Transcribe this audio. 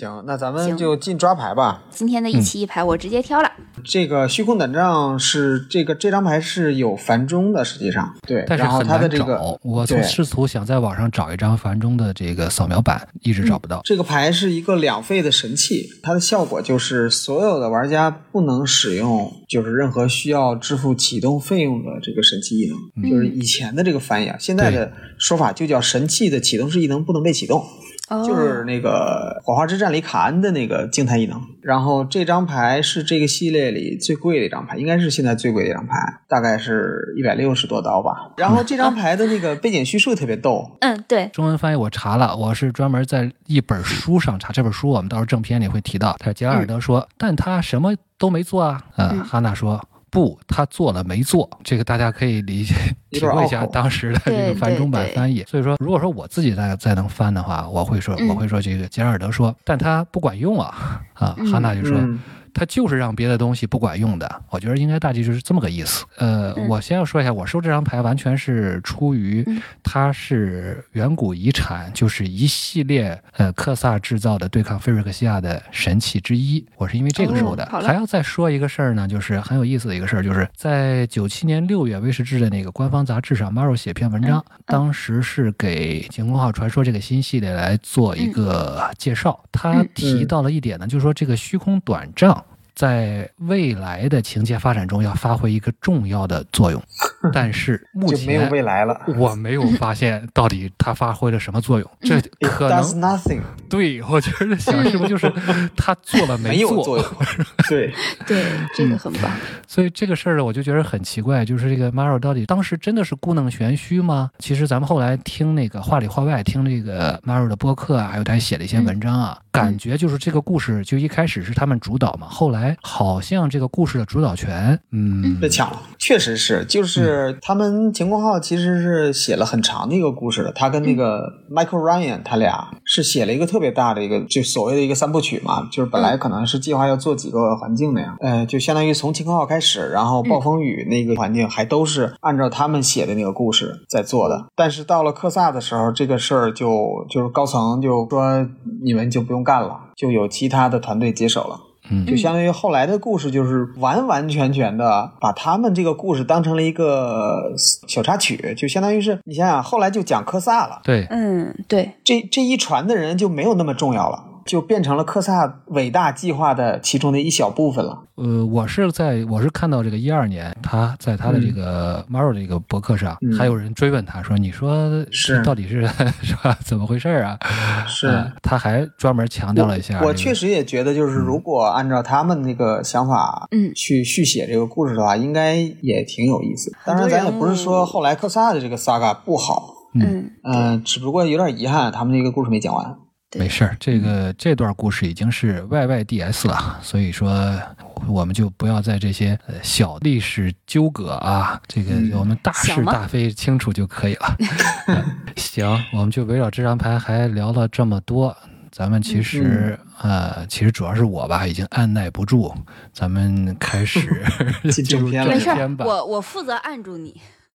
行，那咱们就进抓牌吧。今天的一期一牌我直接挑了，这个虚空胆杖是这个这张牌是有繁中的，实际上对，但是然后很难找。它的这个我从试图想在网上找一张繁中的这个扫描版，一直找不到。这个牌是一个两费的神器，它的效果就是所有的玩家不能使用，就是任何需要支付启动费用的这个神器异能，就是以前的这个翻译啊，现在的说法就叫神器的启动式异能不能被启动。哦，就是那个火花之战里卡恩的那个静态异能。然后这张牌是这个系列里最贵的一张牌，应该是现在最贵的一张牌，大概是一百六十多刀吧。然后这张牌的那个背景叙述特别逗，嗯，对，中文翻译我查了，我是专门在一本书上查。这本书我们到时候正片里会提到。他杰拉尔德说，但他什么都没做啊。呃，嗯哈娜说。不，他做了没做？这个大家可以理解、体会一下当时的这个繁中版翻译。所以说，如果说我自己再再能翻的话，我会说，嗯我会说这个杰拉尔德说，但他不管用啊啊！嗯哈娜就说，嗯它就是让别的东西不管用的。我觉得应该大致就是这么个意思。呃，嗯我先要说一下，我收这张牌完全是出于嗯它是远古遗产，就是一系列呃克萨制造的对抗菲瑞克西亚的神器之一。我是因为这个收的。还要再说一个事儿呢，就是很有意思的一个事儿，就是在九七年六月威士忌的那个官方杂志上，Maro 写篇文章，嗯当时是给《晴空号传说》这个新系列来做一个介绍。他提到了一点呢，就是说这个虚空短杖。在未来的情节发展中要发挥一个重要的作用，但是目就没有前未来了。我没有发现到底它发挥了什么作用。这可 does 能 nothing，对我觉得想是不是就是他做了没有做？作用。对，对，这个很棒。所以这个事儿呢，我就觉得很奇怪，就是这个 Maro 到底当时真的是故弄玄虚吗？其实咱们后来听那个话里话外听这个 Maro 的播客啊，还有他写的一些文章啊，感觉就是这个故事就一开始是他们主导嘛，后来好像这个故事的主导权，嗯，被抢了，确实是，就是他们晴空号其实是写了很长的一个故事的，他跟那个 Michael Ryan 他俩是写了一个特别大的一个，就所谓的一个三部曲嘛，就是本来可能是计划要做几个环境那样，呃，就相当于从晴空号开始，然后暴风雨那个环境还都是按照他们写的那个故事在做的，但是到了克萨的时候，这个事儿就就是高层就说你们就不用干了，就有其他的团队接手了。嗯。就相当于后来的故事，就是完完全全的把他们这个故事当成了一个小插曲，就相当于是你想想，后来就讲科萨了，对，嗯，对，这这一船的人就没有那么重要了，就变成了科萨伟大计划的其中的一小部分了。呃，我是在我是看到这个一二年，他在他的这个 Maro 这个博客上，嗯还有人追问他说：“你说是到底是 是吧？怎么回事啊？”是呃他还专门强调了一下、这个我确实也觉得，就是如果按照他们那个想法，嗯去续写这个故事的话，应该也挺有意思。当然，咱也不是说后来科萨的这个 saga 不好，嗯，嗯、只不过有点遗憾，他们那个故事没讲完。对没事儿，这个这段故事已经是 YYDS 了，所以说我们就不要在这些呃小历史纠葛啊，这个嗯我们大是大非清楚就可以了。嗯 行，我们就围绕这张牌还聊了这么多。咱们其实，呃，其实主要是我吧，已经按耐不住，咱们开始 进正片了入没事儿片，吧。我我负责按住你。